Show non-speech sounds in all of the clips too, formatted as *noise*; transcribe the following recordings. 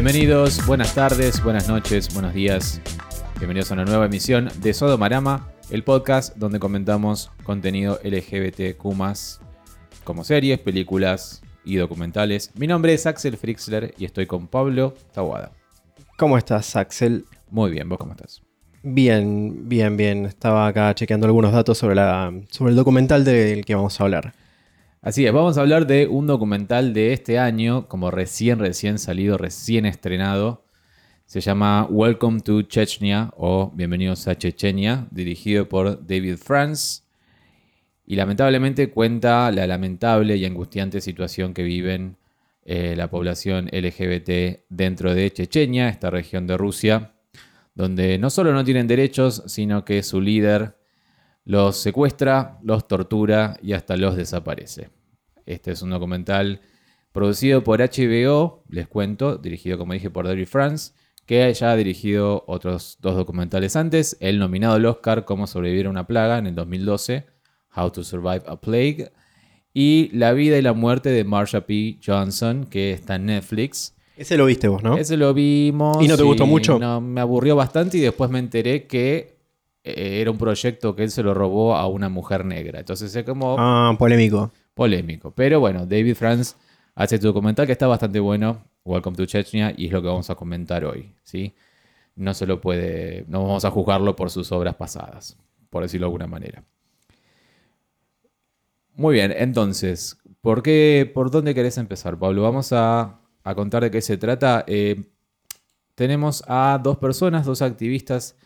Bienvenidos, buenas tardes, buenas noches, buenos días. Bienvenidos a una nueva emisión de Sodomarama, el podcast donde comentamos contenido LGBTQ, como series, películas y documentales. Mi nombre es Axel Frixler y estoy con Pablo Tawada. ¿Cómo estás, Axel? Muy bien, ¿vos cómo estás? Bien, bien, bien. Estaba acá chequeando algunos datos sobre, la, sobre el documental del que vamos a hablar. Así es, vamos a hablar de un documental de este año, como recién, recién salido, recién estrenado. Se llama Welcome to Chechnya o Bienvenidos a Chechenia, dirigido por David France. Y lamentablemente cuenta la lamentable y angustiante situación que viven eh, la población LGBT dentro de Chechenia, esta región de Rusia, donde no solo no tienen derechos, sino que su líder los secuestra, los tortura y hasta los desaparece. Este es un documental producido por HBO, les cuento, dirigido como dije por David France, que ya ha dirigido otros dos documentales antes, el nominado al Oscar Cómo sobrevivir a una plaga en el 2012, How to Survive a Plague, y La vida y la muerte de Marsha P. Johnson, que está en Netflix, ese lo viste vos, ¿no? Ese lo vimos. ¿Y no te gustó mucho? No, me aburrió bastante y después me enteré que eh, era un proyecto que él se lo robó a una mujer negra. Entonces es como... Ah, polémico. Polémico. Pero bueno, David Franz hace este documental que está bastante bueno. Welcome to Chechnya y es lo que vamos a comentar hoy, ¿sí? No se lo puede... No vamos a juzgarlo por sus obras pasadas, por decirlo de alguna manera. Muy bien, entonces, ¿por qué, por dónde querés empezar, Pablo? Vamos a a contar de qué se trata. Eh, tenemos a dos personas, dos activistas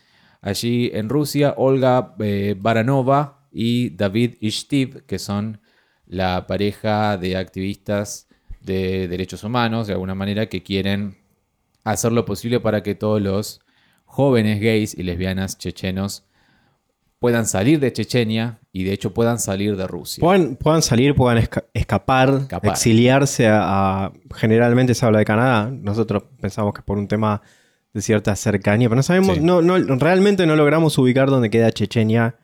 allí en Rusia, Olga eh, Baranova y David Ishtiv, que son la pareja de activistas de derechos humanos, de alguna manera, que quieren hacer lo posible para que todos los jóvenes gays y lesbianas chechenos puedan salir de Chechenia y de hecho puedan salir de Rusia. Puedan, puedan salir, puedan escapar, exiliarse a, Generalmente se habla de Canadá. Nosotros pensamos que es por un tema de cierta cercanía, pero no sabemos, no, no, realmente no logramos ubicar dónde queda Chechenia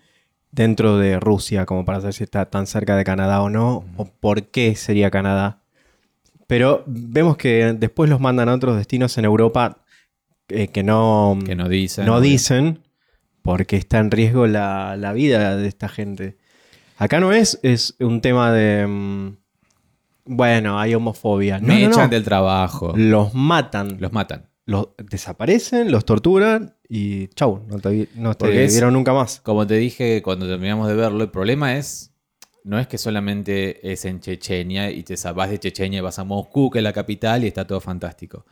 dentro de Rusia, como para saber si está tan cerca de Canadá o no, o por qué sería Canadá. Pero vemos que después los mandan a otros destinos en Europa eh, que no, que no dicen. No dicen porque está en riesgo la, vida de esta gente. Acá no es, es un tema de... Mm, bueno, hay homofobia. Me echan del trabajo. Los matan. Los matan. Los desaparecen, los torturan y chau, no te, no vieron nunca más. Como te dije cuando terminamos de verlo, el problema es, no es que solamente es en Chechenia y te vas de Chechenia y vas a Moscú, que es la capital, y está todo fantástico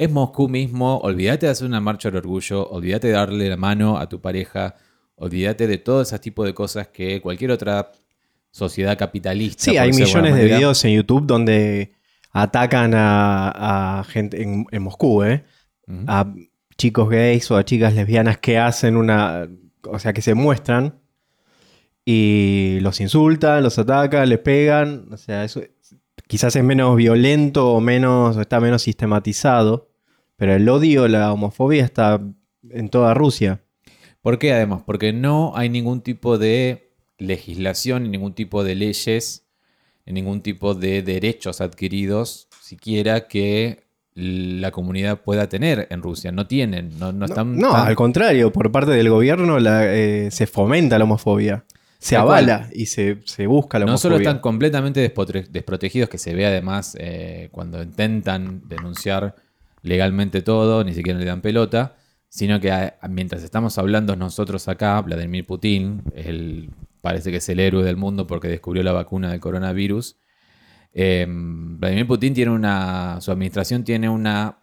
es Moscú mismo, olvídate de hacer una marcha del orgullo, olvídate de darle la mano a tu pareja, olvídate de todo ese tipo de cosas que cualquier otra sociedad capitalista. Sí, hay millones de videos en YouTube donde atacan a, gente en, Moscú, ¿eh? A chicos gays o a chicas lesbianas que hacen una. O sea, que se muestran y los insultan, los atacan, les pegan. O sea, eso quizás es menos violento o menos. está menos sistematizado. Pero el odio, la homofobia está en toda Rusia. ¿Por qué además? Porque no hay ningún tipo de legislación, ni ningún tipo de leyes, ni ningún tipo de derechos adquiridos, siquiera que la comunidad pueda tener en Rusia. No tienen, no, están... No, al contrario, por parte del gobierno eh, se fomenta la homofobia. Se avala y se, busca la homofobia. No solo están completamente desprotegidos, que se ve además eh, cuando intentan denunciar legalmente todo, ni siquiera le dan pelota, sino que mientras estamos hablando nosotros acá, Vladimir Putin, el, parece que es el héroe del mundo porque descubrió la vacuna del coronavirus. Em, Vladimir Putin tiene una, su administración tiene una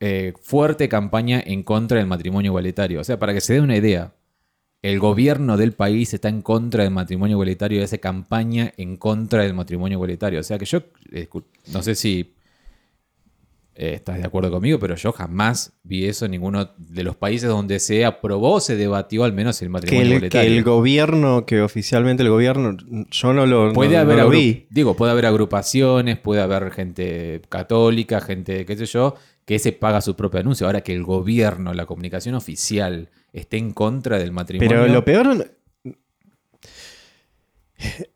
eh, fuerte campaña en contra del matrimonio igualitario. O sea, para que se dé una idea, el gobierno del país está en contra del matrimonio igualitario y hace campaña en contra del matrimonio igualitario. O sea que yo, no sé si eh, estás de acuerdo conmigo, pero yo jamás vi eso en ninguno de los países donde se aprobó, se debatió al menos el matrimonio que el, Que el gobierno, que oficialmente el gobierno, yo no lo, puede haber vi. Digo, puede haber agrupaciones, puede haber gente católica, gente, qué sé yo, que se paga su propio anuncio. Ahora que el gobierno, la comunicación oficial, esté en contra del matrimonio. Pero lo peor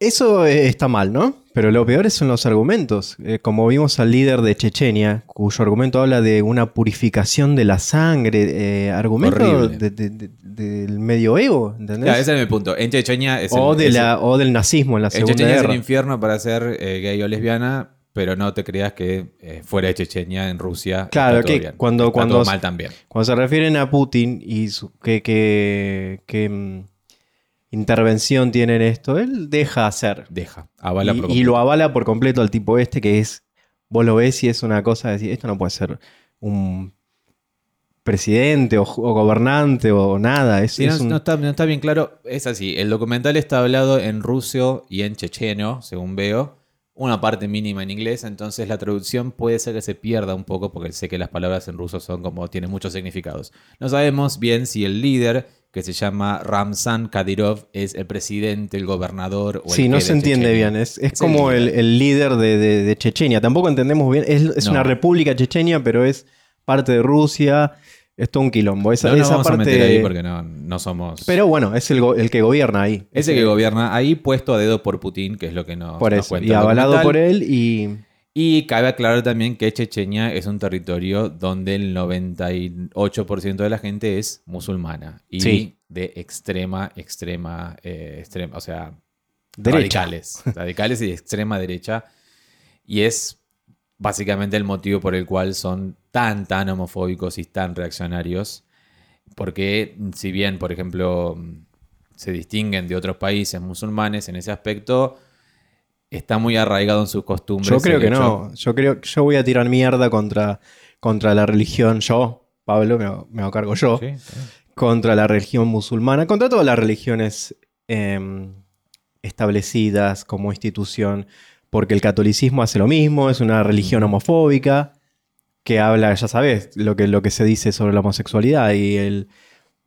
Eso eh, está mal, ¿no? Pero lo peor son los argumentos. Eh, como vimos al líder de Chechenia, cuyo argumento habla de una purificación de la sangre, eh, argumento de- de- de- del medioevo, ¿entendés? Claro, ese es mi punto. En Chechenia es el, o, de es el- la, o del nazismo en la en Segunda Chechenia es Guerra. el infierno para ser eh, gay o lesbiana, pero no te creas que eh, fuera de Chechenia, en Rusia. Claro, está todo que bien. cuando- Está cuando- todo mal también. Cuando se refieren a Putin y su- qué qué- qué, mm, intervención tiene en esto, él deja hacer. Deja. Avala por y, completo. lo avala por completo al tipo este que es, vos lo ves y es una cosa de decir, esto no puede ser un presidente o, o gobernante o nada. Es, Sí, es no, un- no está, no está bien claro. Es así. El documental está hablado en ruso y en checheno, según veo. Una parte mínima en inglés. Entonces la traducción puede ser que se pierda un poco porque sé que las palabras en ruso son como tienen muchos significados. No sabemos bien si el líder, que se llama Ramzan Kadyrov, es el presidente, el gobernador o el Sí, no se entiende Chechenia. bien. Es, es Es como el el, líder. el líder de, de- de Chechenia. Tampoco entendemos bien. Es, es No. una república chechenia, pero es parte de Rusia. Es todo un quilombo. Esa, No nos esa vamos parte. a meter ahí porque no, no somos... Pero bueno, es el, que gobierna ahí. ese que gobierna ahí puesto a dedo por Putin, que es lo que nos, Por nos eso. cuenta Y avalado por él y. Y cabe aclarar también que Chechenia es un territorio donde el 98% de la gente es musulmana y Sí. de extrema, extrema, eh, extrema, o sea, Derecha. radicales, radicales y de extrema derecha. Y es básicamente el motivo por el cual son tan, tan homofóbicos y tan reaccionarios. Porque si bien, por ejemplo, se distinguen de otros países musulmanes en ese aspecto, está muy arraigado en sus costumbres. Yo creo que hecho- no. Yo creo yo voy a tirar mierda contra, contra la religión. Yo, Pablo, me, me hago cargo yo. Sí, sí. Contra la religión musulmana. Contra todas las religiones em, establecidas como institución. Porque el catolicismo hace lo mismo. Es una religión homofóbica. Que habla, ya sabes, lo que, lo que se dice sobre la homosexualidad. Y el,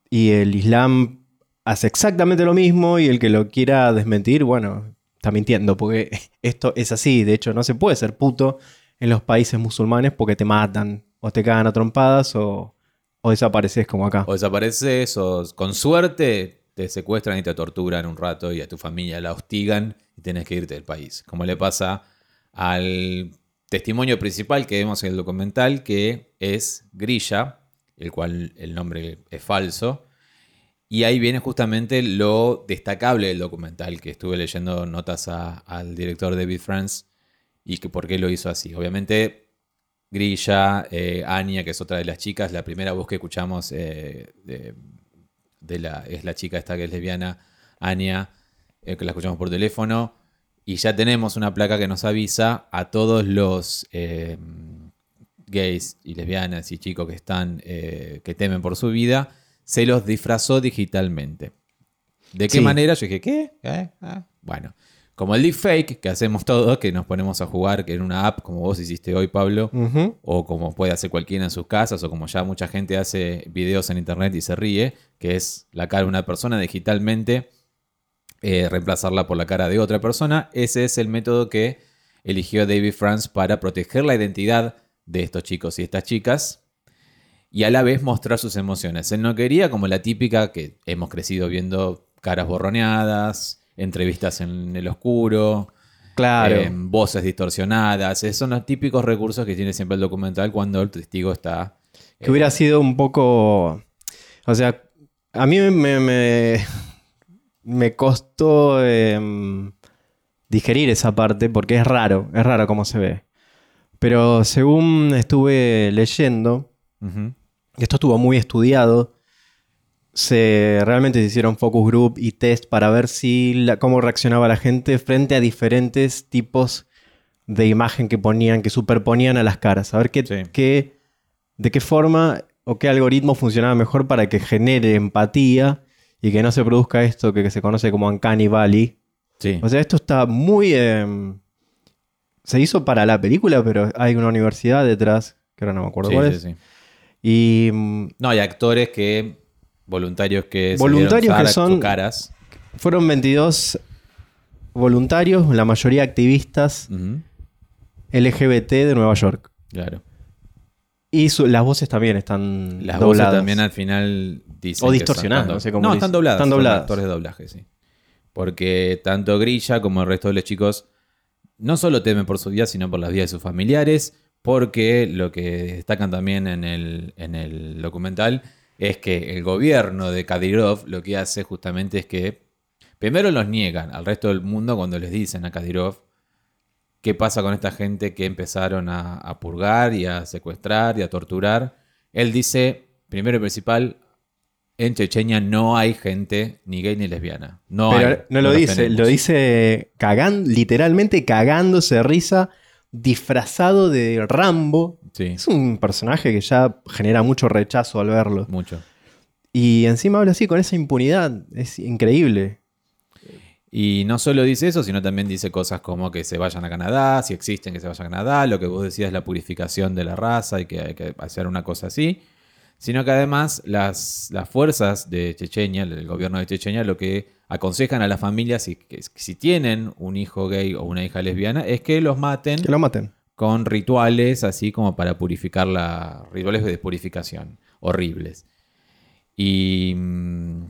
y el Islam hace exactamente lo mismo. Y el que lo quiera desmentir, bueno, está mintiendo. Porque *laughs* esto es así. De hecho, no se puede ser puto en los países musulmanes porque te matan. O te cagan a trompadas o, o desapareces como acá. O desapareces o con suerte secuestran y te torturan un rato y a tu familia la hostigan y tienes que irte del país. Como le pasa al testimonio principal que vemos en el documental, que es Grilla, el cual el nombre es falso. Y ahí viene justamente lo destacable del documental, que estuve leyendo notas al director David France y que por qué lo hizo así. Obviamente, Grilla, eh, Anya, que es otra de las chicas, la primera voz que escuchamos eh, de, de la, es la chica esta que es lesbiana, Anya, eh, que la escuchamos por teléfono. Y ya tenemos una placa que nos avisa a todos los eh, gays y lesbianas y chicos que están, eh, que temen por su vida, se los disfrazó digitalmente. ¿De qué Sí. manera? Yo dije, ¿qué? ¿Eh? Ah. Bueno, como el deepfake que hacemos todos, que nos ponemos a jugar que en una app, como vos hiciste hoy, Pablo, o como puede hacer cualquiera en sus casas, o como ya mucha gente hace videos en internet y se ríe, que es la cara de una persona digitalmente, eh, reemplazarla por la cara de otra persona. Ese es el método que eligió David France para proteger la identidad de estos chicos y estas chicas y a la vez mostrar sus emociones. Él no quería como la típica que hemos crecido viendo caras borroneadas, entrevistas en el oscuro, Claro. eh, voces distorsionadas. Esos son los típicos recursos que tiene siempre el documental cuando el testigo está... que hubiera sido un poco. O sea, a mí me, me, me costó em, digerir esa parte porque es raro, es raro cómo se ve. Pero según estuve leyendo, esto estuvo muy estudiado. Se realmente se hicieron focus group y test para ver si la- cómo reaccionaba la gente frente a diferentes tipos de imagen que ponían, que superponían a las caras. A ver qué, Sí. qué- de qué forma o qué algoritmo funcionaba mejor para que genere empatía y que no se produzca esto que, que se conoce como Uncanny Valley. Sí. O sea, esto está muy... em, se hizo para la película, pero hay una universidad detrás, que ahora no me acuerdo Sí, cuál sí, es. sí. Y mm, No, hay actores que... Voluntarios que... Voluntarios que son- caras. fueron 22 voluntarios, la mayoría activistas. LGBT de Nueva York. Claro. Y su- las voces también están Las dobladas. voces también al final dicen O distorsionadas, no sé cómo No, están dobladas. Están son dobladas. actores de doblaje, sí. Porque tanto Grilla como el resto de los chicos no solo temen por su vida, sino por las vidas de sus familiares, porque lo que destacan también en el, en el documental es que el gobierno de Kadyrov lo que hace justamente es que primero los niegan al resto del mundo cuando les dicen a Kadyrov qué pasa con esta gente que empezaron a, a purgar y a secuestrar y a torturar. Él dice, primero y principal, en Chechenia no hay gente ni gay ni lesbiana. No, Pero hay, no lo dice, tenemos. lo dice cagando, literalmente cagándose de risa, disfrazado de Rambo. Sí, Es un personaje que ya genera mucho rechazo al verlo. mucho. Y encima habla así con esa impunidad. Es increíble. Y no solo dice eso, sino también dice cosas como que se vayan a Canadá, si existen que se vayan a Canadá, lo que vos decías la purificación de la raza y que hay que hacer una cosa así. Sino que además las, las fuerzas de Chechenia, el gobierno de Chechenia, lo que aconsejan a las familias si, que si tienen un hijo gay o una hija lesbiana es que los maten Que lo maten. con rituales así como para purificar la. rituales de purificación horribles. Y, mm,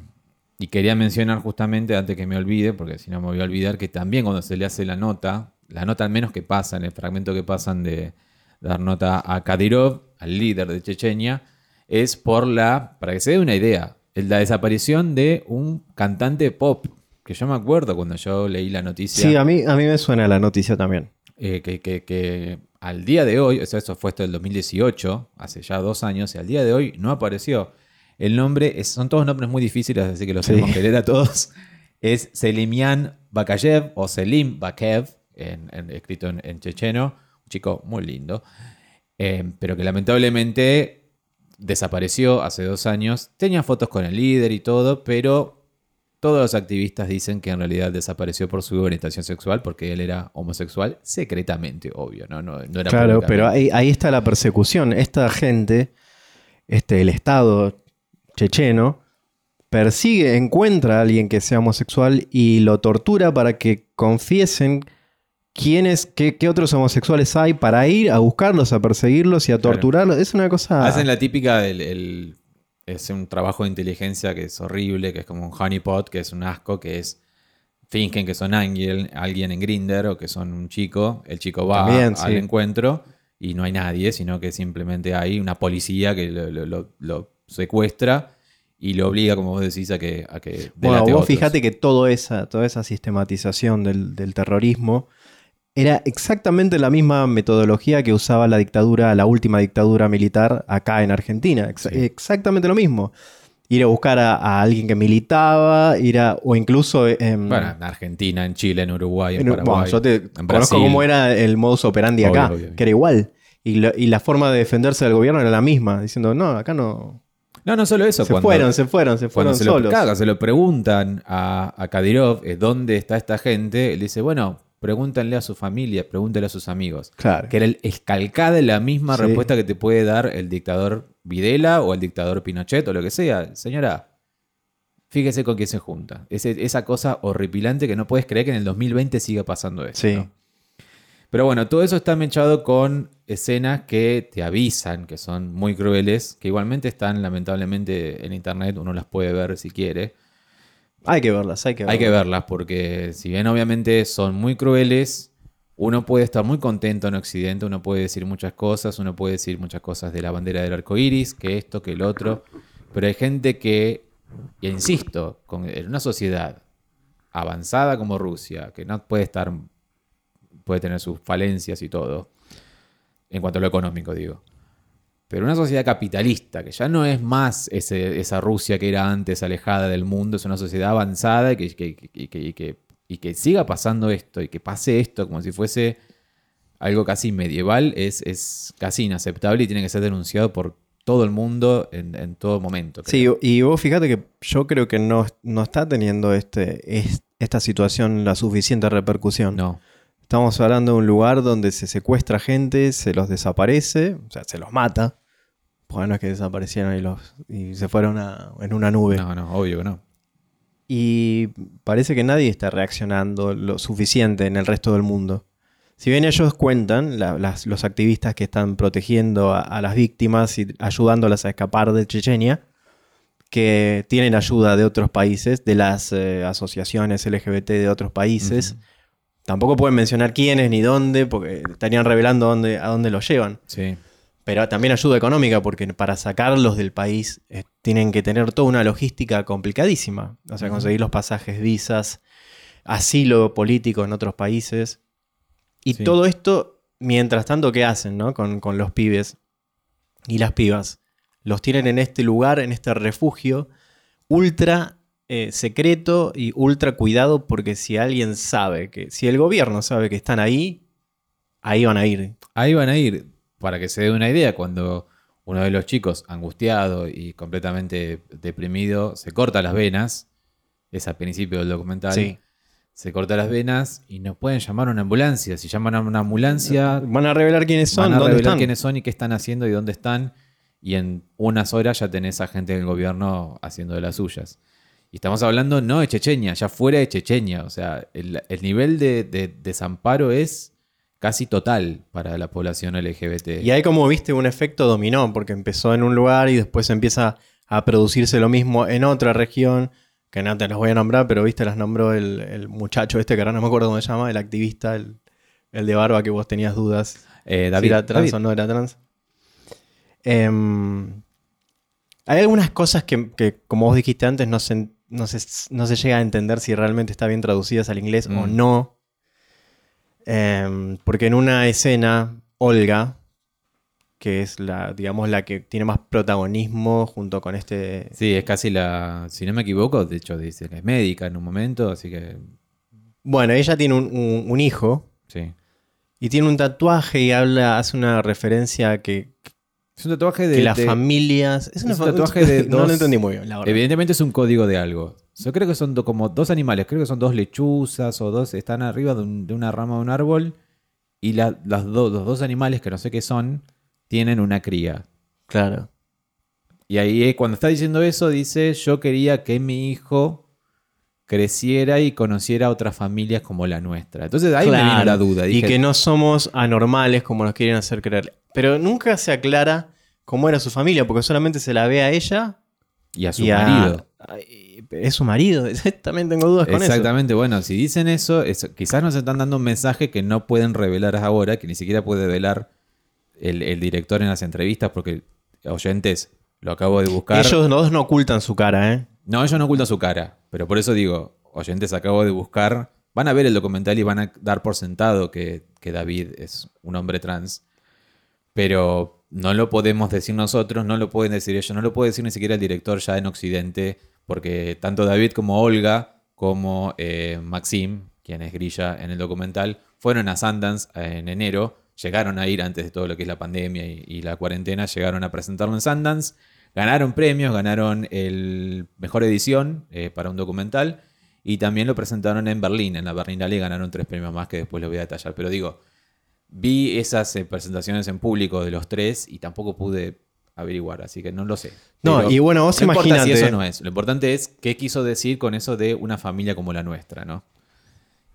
y quería mencionar justamente, antes que me olvide, porque si no me voy a olvidar, que también cuando se le hace la nota, la nota al menos que pasa, en el fragmento que pasan de dar nota a Kadyrov, al líder de Chechenia, es por la, para que se dé una idea, la desaparición de un cantante pop, que yo me acuerdo cuando yo leí la noticia. Sí, a mí, a mí me suena la noticia también. eh, que, que- que al día de hoy, eso fue hasta el 2018, hace ya dos años, y al día de hoy no apareció. El nombre, es- son todos nombres muy difíciles, así que los Sí. tenemos que leer a todos. *laughs* Es Selimian Bakayev o Selim Bakev, en- en- escrito en, en checheno, un chico muy lindo, eh, pero que lamentablemente desapareció hace dos años. Tenía fotos con el líder y todo, pero todos los activistas dicen que en realidad desapareció por su orientación sexual, porque él era homosexual secretamente, obvio, ¿no? No, no era Claro, pero ahí, ahí está la persecución. Esta gente, este, el Estado checheno, persigue, encuentra a alguien que sea homosexual y lo tortura para que confiesen quiénes, qué, qué otros homosexuales hay para ir a buscarlos, a perseguirlos y a Claro. torturarlos. Es una cosa... Hacen la típica del... el- es un trabajo de inteligencia que es horrible, que es como un honeypot, que es un asco, que es... Fingen que son alguien, alguien en Grinder o que son un chico. El chico va También, al encuentro y no hay nadie, sino que simplemente hay una policía que lo, lo- lo- lo secuestra y lo obliga, como vos decís, a que, a que Bueno, a vos otros. fíjate que todo esa, toda esa sistematización del, del terrorismo era exactamente la misma metodología que usaba la dictadura, la última dictadura militar acá en Argentina. Ex- Sí. Exactamente lo mismo. Ir a buscar a, a alguien que militaba, ir a, o incluso en, Bueno, en Argentina, en Chile, en Uruguay, en, en- Paraguay. bueno, yo te en conozco Brasil. cómo era el modus operandi Obvio, acá, obvio, que era igual. Y, lo- y la forma de defenderse del gobierno era la misma, diciendo, no, acá no. No, no solo eso. Se cuando- fueron, se fueron, se fueron se lo, solos. claro, se lo preguntan a, a Kadyrov eh, dónde está esta gente, él dice, bueno, pregúntenle a su familia, pregúntenle a sus amigos. Claro. Que era el, escalcada la misma Sí. respuesta que te puede dar el dictador Videla o el dictador Pinochet o lo que sea. Señora, fíjese con quién se junta. Esa cosa horripilante que no puedes creer que en el 2020 siga pasando eso. Sí. ¿no? Pero bueno, todo eso está mechado con escenas que te avisan que son muy crueles, que igualmente están lamentablemente en internet, uno las puede ver si quiere. Hay que verlas, hay que verlas. Hay que verlas porque si bien obviamente son muy crueles, uno puede estar muy contento en Occidente, uno puede decir muchas cosas, uno puede decir muchas cosas de la bandera del arco iris, que esto, que el otro, pero hay gente que, y insisto, con, en una sociedad avanzada como Rusia, que no puede estar, puede tener sus falencias y todo, en cuanto a lo económico, digo. Pero una sociedad capitalista, que ya no es más ese- esa Rusia que era antes alejada del mundo, es una sociedad avanzada y que, que- que- y que- siga pasando esto y que pase esto como si fuese algo casi medieval, es, es casi inaceptable y tiene que ser denunciado por todo el mundo en, en todo momento. Sí, y vos fíjate que yo creo que no, no está teniendo este, es- esta situación la suficiente repercusión. No. Estamos hablando de un lugar donde se secuestra gente, se los desaparece, o sea, se los mata. Porque no es que desaparecieron y, los, y se fueron a- en una nube. No, no, obvio que no. Y parece que nadie está reaccionando lo suficiente en el resto del mundo. Si bien ellos cuentan, la- las- los activistas que están protegiendo a, a las víctimas y ayudándolas a escapar de Chechenia, que tienen ayuda de otros países, de las eh, asociaciones LGBT de otros países. Tampoco pueden mencionar quiénes ni dónde, porque estarían revelando dónde, a dónde los llevan. Sí. Pero también ayuda económica, porque para sacarlos del país eh, tienen que tener toda una logística complicadísima. O sea, conseguir los pasajes, visas, asilo político en otros países. Y Sí. todo esto, mientras tanto, ¿qué hacen no? con, con los pibes y las pibas? Los tienen en este lugar, en este refugio, ultra eh, secreto y ultra cuidado, porque si alguien sabe que, si el gobierno sabe que están ahí, ahí van a ir. Ahí van a ir, para que se dé una idea, cuando uno de los chicos, angustiado y completamente deprimido, se corta las venas, es al principio del documental, Sí. se corta las venas y nos pueden llamar a una ambulancia. Si llaman a una ambulancia, Van a revelar quiénes son, van a dónde revelar están. quiénes son y qué están haciendo y dónde están. Y en unas horas ya tenés a gente del gobierno haciendo de las suyas. Y estamos hablando no de Chechenia, ya fuera de Chechenia. O sea, el, el nivel de, de desamparo es casi total para la población LGBT. Y hay como viste un efecto dominó, porque empezó en un lugar y después empieza a producirse lo mismo en otra región, que no te las voy a nombrar, pero viste, las nombró el, el muchacho este que ahora no me acuerdo cómo se llama, el activista, el, el de barba que vos tenías dudas Eh, si David, era trans David, o no era trans. Em, hay algunas cosas que, que, como vos dijiste antes, no se, no, se, no se llega a entender si realmente está bien traducidas al inglés o Mm. no. Em, porque en una escena, Olga, que es la, digamos, la que tiene más protagonismo junto con este. Sí, es casi la. Si no me equivoco, de hecho dice que es médica en un momento, así que. Bueno, ella tiene un, un- un hijo Sí. y tiene un tatuaje y habla, hace una referencia que, Es un tatuaje de. que las de- familias. Es, una es un tatuaje de *laughs* No dos- lo entendí muy bien, la verdad. Evidentemente es un código de algo. Yo creo que son do- como dos animales, creo que son dos lechuzas o dos, están arriba de, un- de una rama de un árbol y la- las do- los dos animales, que no sé qué son, tienen una cría. Claro. Y ahí eh, cuando está diciendo eso dice, yo quería que mi hijo creciera y conociera otras familias como la nuestra. Entonces ahí me vino Claro. la duda. Y que no somos anormales como nos quieren hacer creer. Pero nunca se aclara cómo era su familia, porque solamente se la ve a ella y a su y a- marido. Es su marido, *laughs* también tengo dudas con eso. Exactamente, bueno, si dicen eso, es- quizás nos están dando un mensaje que no pueden revelar ahora, que ni siquiera puede revelar el, el director en las entrevistas, porque oyentes, lo acabo de buscar. Ellos dos no ocultan su cara, ¿eh? No, ellos no ocultan su cara, pero por eso digo, oyentes, acabo de buscar, van a ver el documental y van a dar por sentado que, David es un hombre trans, pero no lo podemos decir nosotros, no lo pueden decir ellos, no lo puede decir ni siquiera el director ya en Occidente, porque tanto David como Olga, como eh, Maxim, quien es Grilla en el documental, fueron a Sundance en enero, llegaron a ir antes de todo lo que es la pandemia y, y la cuarentena, llegaron a presentarlo en Sundance, ganaron premios, ganaron el mejor edición eh, para un documental y también lo presentaron en Berlín, en la Berlinale ganaron tres premios más que después les voy a detallar, pero digo, vi esas eh, presentaciones en público de los tres y tampoco pude averiguar, así que no lo sé. No, Pero y bueno, vos no importa si eso no es. Lo importante es qué quiso decir con eso de una familia como la nuestra, ¿no?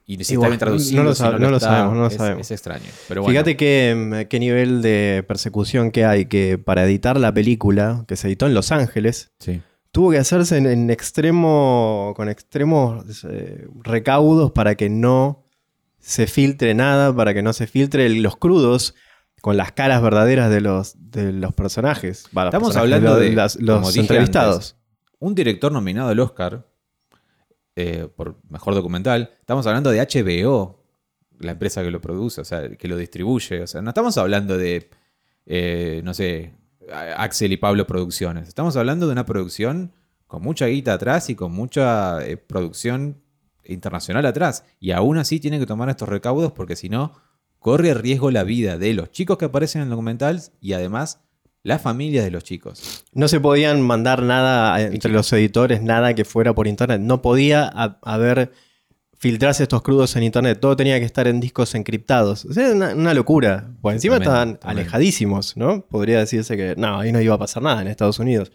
Y si Y está bueno, bien traducido, no lo si sab- no lo está, sabemos, no lo es, sabemos. es extraño. Pero bueno, Fíjate qué, mm, qué nivel de persecución que hay, que para editar la película, que se editó en Los Ángeles, sí. tuvo que hacerse en, en extremo, con extremos eh, recaudos para que no se filtre nada, para que no se filtre los crudos con las caras verdaderas de los, de los personajes. Estamos personajes, hablando de las- los entrevistados. antes, un director nominado al Oscar eh, por mejor documental. Estamos hablando de HBO, la empresa que lo produce, o sea, que lo distribuye. O sea, no estamos hablando de, eh, no sé, Axel y Pablo Producciones. Estamos hablando de una producción con mucha guita atrás y con mucha eh, producción internacional atrás. Y aún así tienen que tomar estos recaudos porque si no, corre riesgo la vida de los chicos que aparecen en el documental y además las familias de los chicos. No se podían mandar nada entre los editores, nada que fuera por internet. No podía ha- haber filtrarse estos crudos en internet. Todo tenía que estar en discos encriptados. O sea, una, una locura. Por encima Tremendo, estaban alejadísimos, ¿no? Podría decirse que no, ahí no iba a pasar nada en Estados Unidos.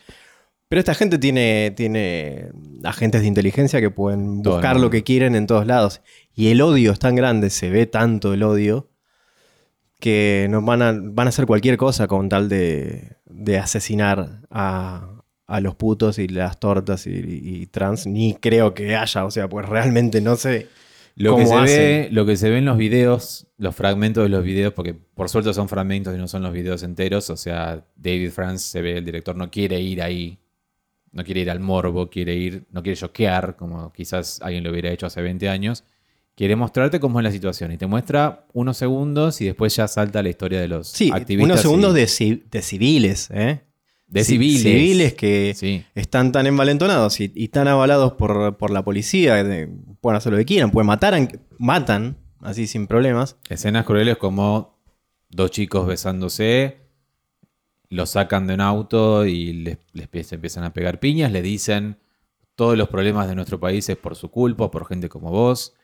Pero esta gente tiene, tiene agentes de inteligencia que pueden buscar lo que quieren en todos lados. Y el odio es tan grande, se ve tanto el odio, que nos van a, van a hacer cualquier cosa con tal de, de asesinar a, a los putos y las tortas y, y trans, ni creo que haya, o sea, pues realmente no sé. Lo que, se hacen. ve, lo que se ve en los videos, los fragmentos de los videos, porque por suerte son fragmentos y no son los videos enteros, o sea, David France se ve, el director no quiere ir ahí, no quiere ir al morbo, quiere ir, no quiere choquear, como quizás alguien lo hubiera hecho hace 20 años, quiere mostrarte cómo es la situación y te muestra unos segundos y después ya salta la historia de los Sí, activistas. unos segundos y- de, ci- de civiles, ¿eh? de Ci- civiles. Civiles que Sí. están tan envalentonados y, y tan avalados por, por la policía, de- pueden hacer lo que quieran, pueden matar, matan, así sin problemas. Escenas crueles como dos chicos besándose, los sacan de un auto y les, les empiezan a pegar piñas, le dicen todos los problemas de nuestro país es por su culpa, por gente como vos.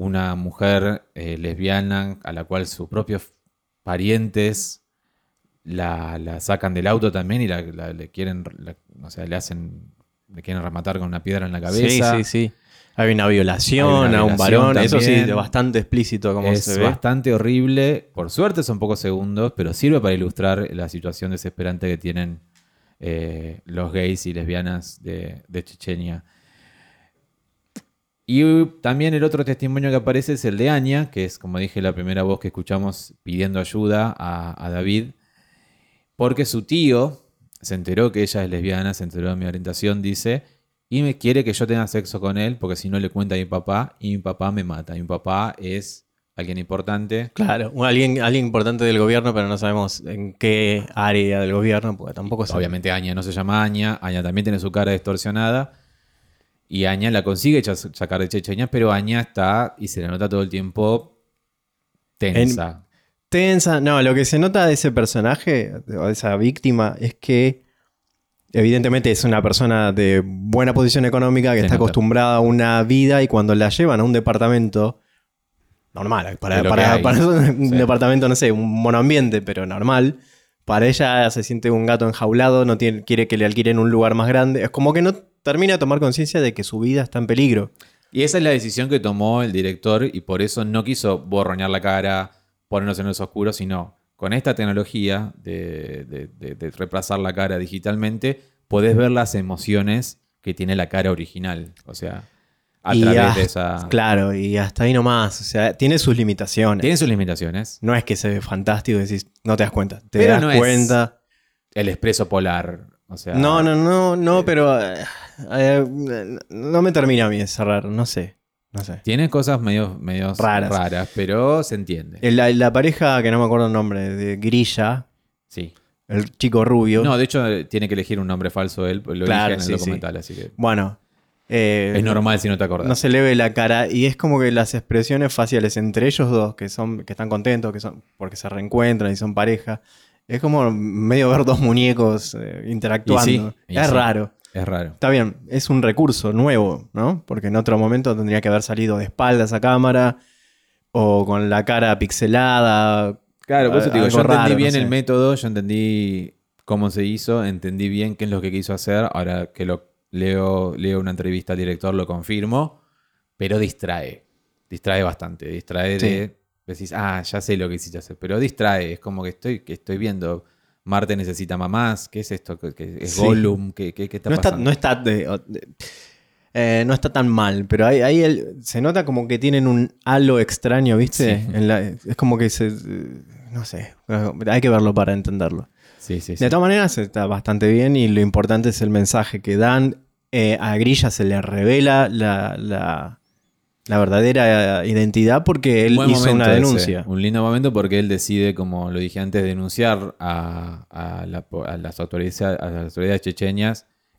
Una mujer eh, lesbiana a la cual sus propios parientes la, la sacan del auto también y la, la- le quieren, la- o sea, le hacen, le quieren rematar con una piedra en la cabeza. Sí, sí, sí. Hay una violación Hay una a un varón, eso sí, también. bastante explícito como es se ve. bastante horrible. Por suerte son pocos segundos, pero sirve para ilustrar la situación desesperante que tienen eh, los gays y lesbianas de, de Chechenia. Y también el otro testimonio que aparece es el de Anya, que es, como dije, la primera voz que escuchamos pidiendo ayuda a, a David, porque su tío se enteró que ella es lesbiana, se enteró de mi orientación, dice, y me quiere que yo tenga sexo con él, porque si no le cuenta a mi papá, y mi papá me mata. Mi papá es alguien importante. Claro, alguien, alguien importante del gobierno, pero no sabemos en qué área del gobierno, porque tampoco se Obviamente Aña no se llama Aña, Aña también tiene su cara distorsionada. Y Aña la consigue sacar de Chechenia, pero Aña está, y se le nota todo el tiempo, tensa. Tensa, no, lo que se nota de ese personaje, o de esa víctima, es que evidentemente es una persona de buena posición económica que Se está nota. acostumbrada a una vida y cuando la llevan a un departamento normal, para, un Sí. departamento, no sé, un monoambiente, pero normal, para ella se siente un gato enjaulado, no tiene, quiere que le alquilen un lugar más grande, es como que no termina de tomar conciencia de que su vida está en peligro. Y esa es la decisión que tomó el director y por eso no quiso borroñar la cara, ponernos en los oscuros, sino con esta tecnología de, de- de- de reemplazar la cara digitalmente, podés ver las emociones que tiene la cara original. O sea, a Y través hasta- de esa... Claro, y hasta ahí nomás, o sea, tiene sus limitaciones. Tiene sus limitaciones. No es que se ve fantástico y decís, no te das cuenta. Te Pero das no es- cuenta. El expreso polar. O sea, No, no, no, no, pero eh, no me termina a mí de cerrar, no sé. No sé. Tiene cosas medio, medio Raras. raras. pero se entiende. La, la pareja, que no me acuerdo el nombre, de Grilla, Sí. el chico rubio. No, de hecho, eh, tiene que elegir un nombre falso él. Lo Claro, elige en el sí, sí. documental, así que Bueno, eh, es normal si no te acordás. no se le ve la cara y es como que las expresiones faciales entre ellos dos, que son que están contentos, que son porque se reencuentran y son pareja, es como medio ver dos muñecos eh, interactuando. Sí, es raro. Es raro. Está bien, es un recurso nuevo, ¿no? Porque en otro momento tendría que haber salido de espaldas a cámara o con la cara pixelada. Claro, por eso te digo, yo entendí raro, bien no sé. el método, yo entendí cómo se hizo, entendí bien qué es lo que quiso hacer. Ahora que lo leo, leo una entrevista al director, lo confirmo, pero distrae. Distrae bastante. Distrae Sí. de. Decís, ah, ya sé lo que hiciste hacer. Pero distrae. Es como que estoy, que estoy viendo. Marte necesita mamás. ¿Qué es esto? ¿Qué, es Sí. Gollum? ¿Qué, qué- qué está no, está, pasando? no, está de- de- eh, no está tan mal, pero ahí, ahí el- se nota como que tienen un halo extraño, ¿viste? Sí. En la- es como que se... eh, No sé, hay que verlo para entenderlo. Sí, sí, sí. De todas maneras está bastante bien y lo importante es el mensaje que dan. Eh, a Grilla se le revela la, la- la verdadera identidad porque él hizo momento una ese, denuncia. Un lindo momento porque él decide, como lo dije antes, denunciar a, a la- a las, autoridades, a las autoridades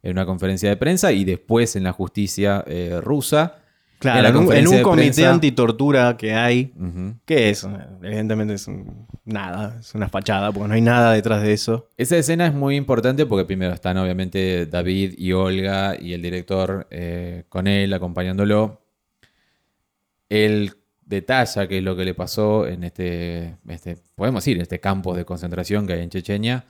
en una conferencia de prensa y después en la justicia eh, rusa. Claro, en un, en comité prensa- antitortura que hay, que es, evidentemente es un- nada, es una fachada, porque no hay nada detrás de eso. Esa escena es muy importante porque primero están obviamente David y Olga y el director eh, con él acompañándolo. Él detalla qué es lo que le pasó en este, este podemos decir, en este campo de concentración que hay en Chechenia.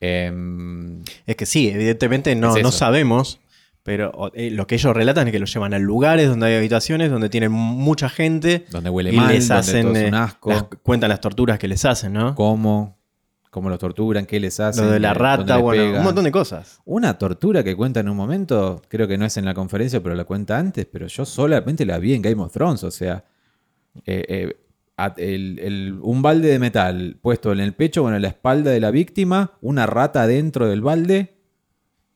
Em, Es que sí, evidentemente no, Es no sabemos, pero eh, lo que ellos relatan es que los llevan a lugares donde hay habitaciones, donde tienen mucha gente donde huele y mal, les donde hacen, todo es un eh, asco. las- cuentan las torturas que les hacen, ¿no? ¿Cómo? Cómo los torturan, qué les hacen. Lo de la rata, bueno, un montón de cosas. Una tortura que cuenta en un momento, creo que no es en la conferencia, pero la cuenta antes, pero yo solamente la vi en Game of Thrones, o sea, eh, eh, a- el- el- un balde de metal puesto en el pecho, bueno, en la espalda de la víctima, una rata dentro del balde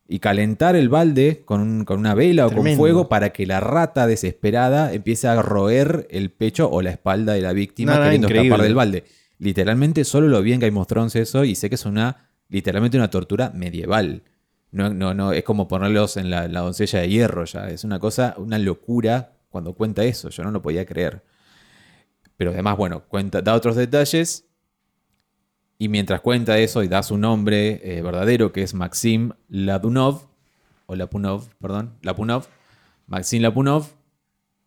y calentar el balde con, un- con una vela o con fuego para que la rata desesperada empiece a roer el pecho o la espalda de la víctima queriendo escapar del balde. Literalmente solo lo vi en Game of eso y sé que es una, literalmente una tortura medieval. No, no, no, es como ponerlos en la, la doncella de hierro ya. Es una cosa, una locura cuando cuenta eso. Yo no lo podía creer. Pero además, bueno, cuenta, da otros detalles. Y mientras cuenta eso y da su nombre eh, verdadero, que es Maxim Ladunov, o Lapunov, perdón, Lapunov, Maxim Lapunov,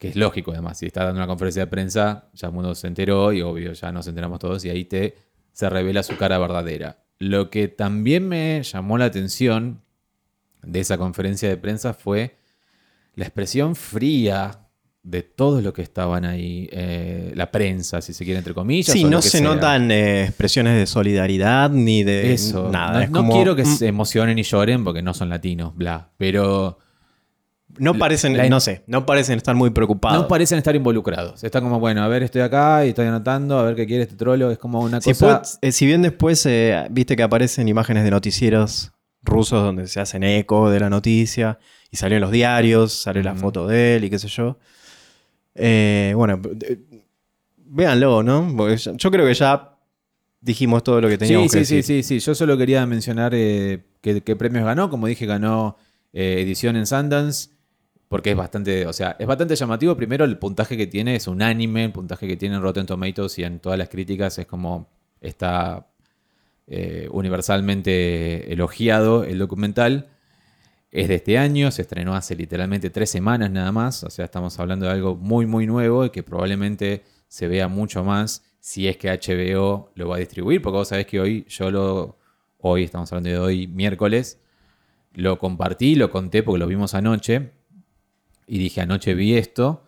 que es lógico además, si está dando una conferencia de prensa, ya el mundo se enteró y obvio, ya nos enteramos todos y ahí te se revela su cara verdadera. Lo que también me llamó la atención de esa conferencia de prensa fue la expresión fría de todos los que estaban ahí, eh, la prensa, si se quiere, entre comillas. Sí, o lo no que se sea. notan eh, expresiones de solidaridad ni de Eso. nada. No, es no como, quiero que mm, se emocionen y lloren porque no son latinos, bla. Pero No parecen, la- no sé, no parecen estar muy preocupados. no parecen estar involucrados. Están como, bueno, a ver, estoy acá y estoy anotando, a ver qué quiere este trolo. Es como una Si, cosa. eh, si bien después eh, viste que aparecen imágenes de noticieros rusos donde se hacen eco de la noticia y salió en los diarios, salió la Ujú. foto de él y qué sé yo. Eh, bueno, eh, véanlo, ¿no? Porque yo creo que ya dijimos todo lo que Sí, teníamos sí, que sí, decir. sí, sí. Yo solo quería mencionar qué, qué premios ganó. Como dije, ganó edición en Sundance. Porque es bastante, o sea, es bastante llamativo. Primero, el puntaje que tiene es unánime. El puntaje que tiene en Rotten Tomatoes y en todas las críticas es como está eh, universalmente elogiado el documental. Es de este año, se estrenó hace literalmente tres semanas nada más. O sea, estamos hablando de algo muy, muy nuevo y que probablemente se vea mucho más si es que HBO lo va a distribuir. Porque vos sabés que hoy, yo lo. Hoy, estamos hablando de hoy, miércoles, lo compartí, lo conté porque lo vimos anoche. Y dije, anoche vi esto.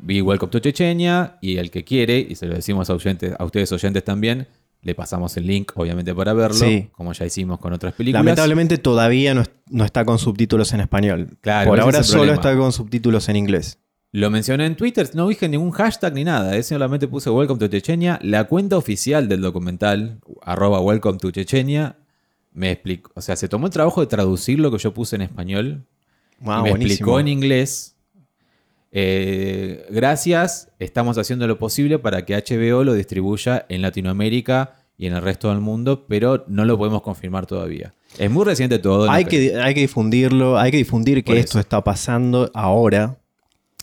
Vi Welcome to Chechenia y el que quiere, y se lo decimos a, oyentes- a ustedes oyentes también, le pasamos el link, obviamente, para verlo, Sí. como ya hicimos con otras películas. Lamentablemente todavía no, no está con subtítulos en español. Claro, Por ahora solo problema. está con subtítulos en inglés. Lo mencioné en Twitter, no dije ningún hashtag ni nada, eh, solamente puse Welcome to Chechenia. La cuenta oficial del documental, arroba Welcome to Chechenia, me explicó, o sea, se tomó el trabajo de traducir lo que yo puse en español Wow, me buenísimo. explicó en inglés. eh, gracias, estamos haciendo lo posible para que HBO lo distribuya en Latinoamérica y en el resto del mundo, pero no lo podemos confirmar todavía. Es muy reciente todo. Hay que, hay que difundirlo, hay que difundir que esto está pasando ahora.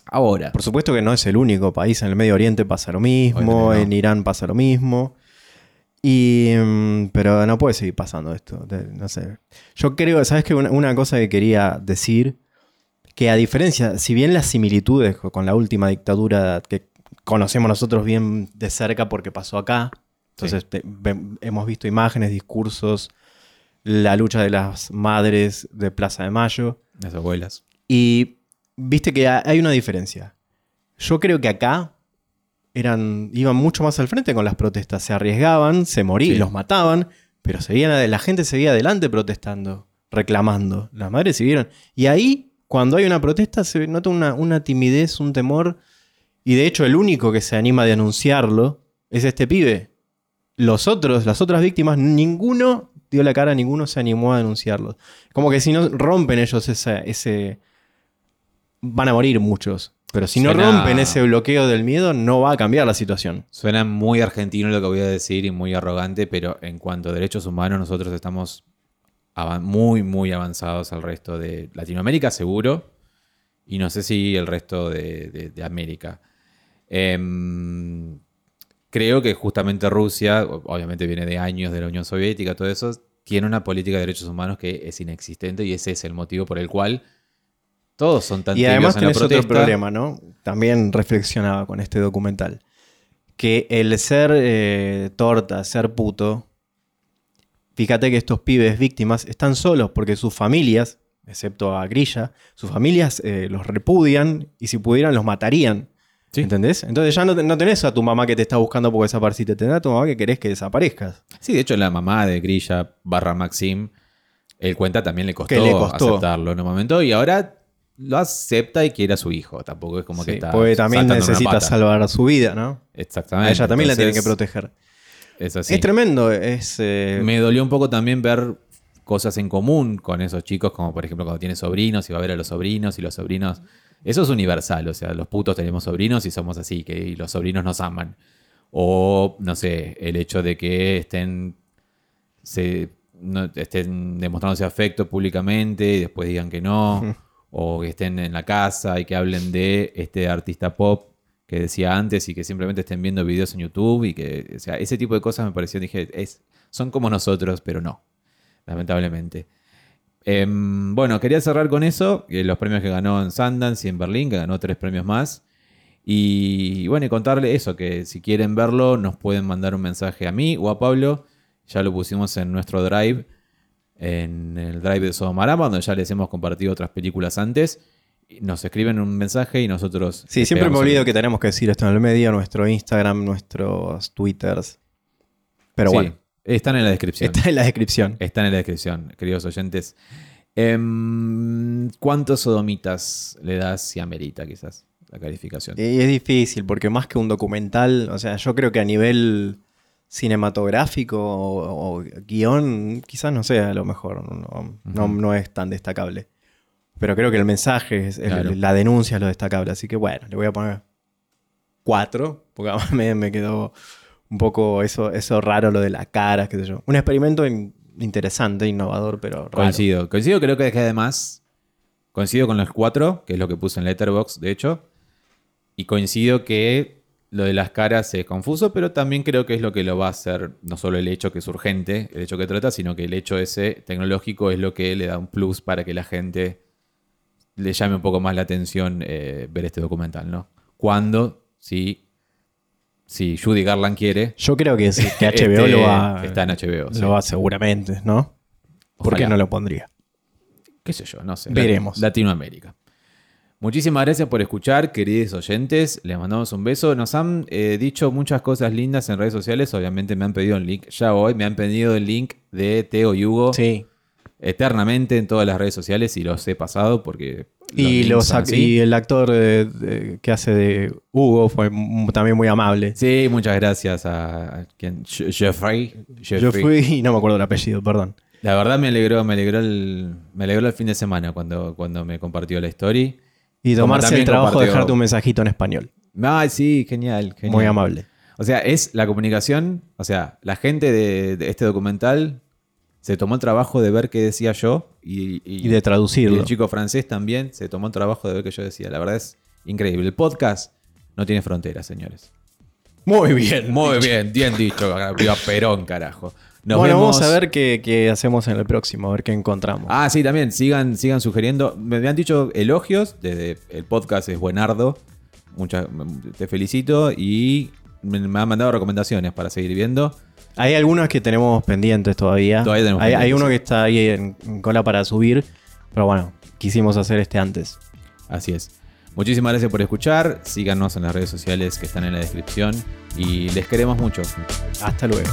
Ahora. Por supuesto que no es el único país. En el Medio Oriente pasa lo mismo, en Irán pasa lo mismo. Y, mm, pero no puede seguir pasando esto. No sé. Yo creo, ¿sabes qué? Una, una cosa que quería decir, que a diferencia, si bien las similitudes co- con la última dictadura que conocemos nosotros bien de cerca porque pasó acá, entonces te- hemos visto imágenes, discursos, la lucha de las madres de Plaza de Mayo, Las abuelas. y viste que ha- hay una diferencia. Yo creo que acá eran, iban mucho más al frente con las protestas. Se arriesgaban, se morían, Sí. los mataban, pero seguían, la gente seguía adelante protestando, reclamando. Las madres siguieron. Y ahí, cuando hay una protesta, se nota una, una timidez, un temor. Y de hecho, el único que se anima de anunciarlo es este pibe. Los otros, las otras víctimas, ninguno dio la cara, ninguno se animó a denunciarlo. Como que si no rompen ellos esa- ese. Van a morir muchos. Pero si no Suena- rompen ese bloqueo del miedo, no va a cambiar la situación. Suena muy argentino lo que voy a decir y muy arrogante, pero en cuanto a derechos humanos, nosotros estamos muy, muy avanzados al resto de Latinoamérica, seguro. Y no sé si el resto de, de- de América. Em, creo que justamente Rusia, obviamente viene de años de la Unión Soviética, todo eso, tiene una política de derechos humanos que es inexistente y ese es el motivo por el cual todos son tan Y además en la tenés otro protesta. problema, ¿no? También reflexionaba con este documental. Que el ser eh, torta, ser puto, fíjate que estos pibes víctimas están solos porque sus familias, excepto a Grilla, sus familias eh, los repudian y si pudieran los matarían. Sí. ¿Entendés? Entonces ya no, no tenés a tu mamá que te está buscando porque desapareciste, tenés a tu mamá que querés que desaparezcas. Sí, de hecho la mamá de Grilla barra Maxim, él cuenta también le costó, Que le costó. aceptarlo en un momento y ahora lo acepta y quiere a su hijo. Tampoco es como que está porque también necesita salvar su vida, ¿no? Exactamente. A ella también la tienen que proteger. Es así. Es tremendo, es... eh, Me dolió un poco también ver cosas en común con esos chicos, como por ejemplo cuando tiene sobrinos y va a ver a los sobrinos y los sobrinos. Eso es universal, o sea, los putos tenemos sobrinos y somos así, que y los sobrinos nos aman. O, no sé, el hecho de que estén, se, no- estén demostrándose afecto públicamente y después digan que no. *laughs* O que estén en la casa y que hablen de este artista pop que decía antes y que simplemente estén viendo videos en YouTube y que, o sea, ese tipo de cosas me pareció, dije, es, son como nosotros, pero no, lamentablemente. Em, bueno, quería cerrar con eso, que los premios que ganó en Sundance y en Berlín, que ganó tres premios más. Y bueno, y contarle eso, que si quieren verlo, nos pueden mandar un mensaje a mí o a Pablo. Ya lo pusimos en nuestro drive, en el drive de Sodomarama, donde ya les hemos compartido otras películas antes. Nos escriben un mensaje y nosotros... Sí, siempre me el olvido link. que tenemos que decir esto en el medio, nuestro Instagram, nuestros Twitters. Pero Sí, bueno, Están en la descripción. está en la descripción. Están en la descripción, queridos oyentes. Em, ¿Cuántos sodomitas le das si amerita quizás la calificación? Y es difícil, porque más que un documental, o sea, yo creo que a nivel cinematográfico o, o guion, quizás no sea lo mejor, no, no- no es tan destacable. Pero creo que el mensaje, es- el- la denuncia es lo destacable, así que bueno, le voy a poner cuatro, porque además me, me quedó un poco eso, eso raro, lo de la cara, qué sé yo. Un experimento in- interesante, innovador, pero raro. Coincido. Coincido, creo que es que además. Coincido con los cuatro, que es lo que puse en Letterboxd, de hecho. Y coincido que lo de las caras es confuso, pero también creo que es lo que lo va a hacer, no solo el hecho que es urgente, el hecho que trata, sino que el hecho ese tecnológico es lo que le da un plus para que la gente le llame un poco más la atención eh, ver este documental, ¿no? Cuando, si, si Judy Garland quiere, Yo creo que, sí, que *laughs* HBO este, lo va, está en HBO. sí. lo va seguramente, ¿no? ¿Por qué no lo pondría? qué sé yo, no sé. Veremos. Latinoamérica. Muchísimas gracias por escuchar, queridos oyentes. Les mandamos un beso. Nos han eh, dicho muchas cosas lindas en redes sociales. Obviamente me han pedido el link ya hoy. Me han pedido el link de Teo y Hugo Sí. Eternamente en todas las redes sociales y los he pasado porque. Y, los el actor eh, que hace de Hugo fue también muy amable. Sí, muchas gracias a, a quien. Je- Jeffrey. Jeffrey. y no me acuerdo el apellido, perdón. La verdad me alegró, me alegró el, me alegró el fin de semana cuando, cuando me compartió la story. Y tomarse el trabajo de dejarte un mensajito en español. Ay, sí, genial, genial. Muy amable. O sea, es la comunicación, o sea, la gente de, de este documental se tomó el trabajo de ver qué decía yo y, y- Y de y traducirlo. el chico francés también se tomó el trabajo de ver qué yo decía. La verdad es increíble. El podcast no tiene fronteras, señores. Muy bien. Muy bien, bien dicho, viva Perón, carajo. Nos bueno, vemos- vamos a ver qué, qué hacemos en el próximo, a ver qué encontramos. Ah, sí, también, sigan, sigan sugiriendo. Me, me han dicho elogios, desde el podcast es buenardo. Muchas, te felicito y me, me han mandado recomendaciones para seguir viendo. Hay algunos que tenemos pendientes todavía. Todavía tenemos hay, hay pendientes, uno sí. que está ahí en, en cola para subir. Pero bueno, quisimos hacer este antes. Así es. Muchísimas gracias por escuchar. Síganos en las redes sociales que están en la descripción. Y les queremos mucho. Hasta luego.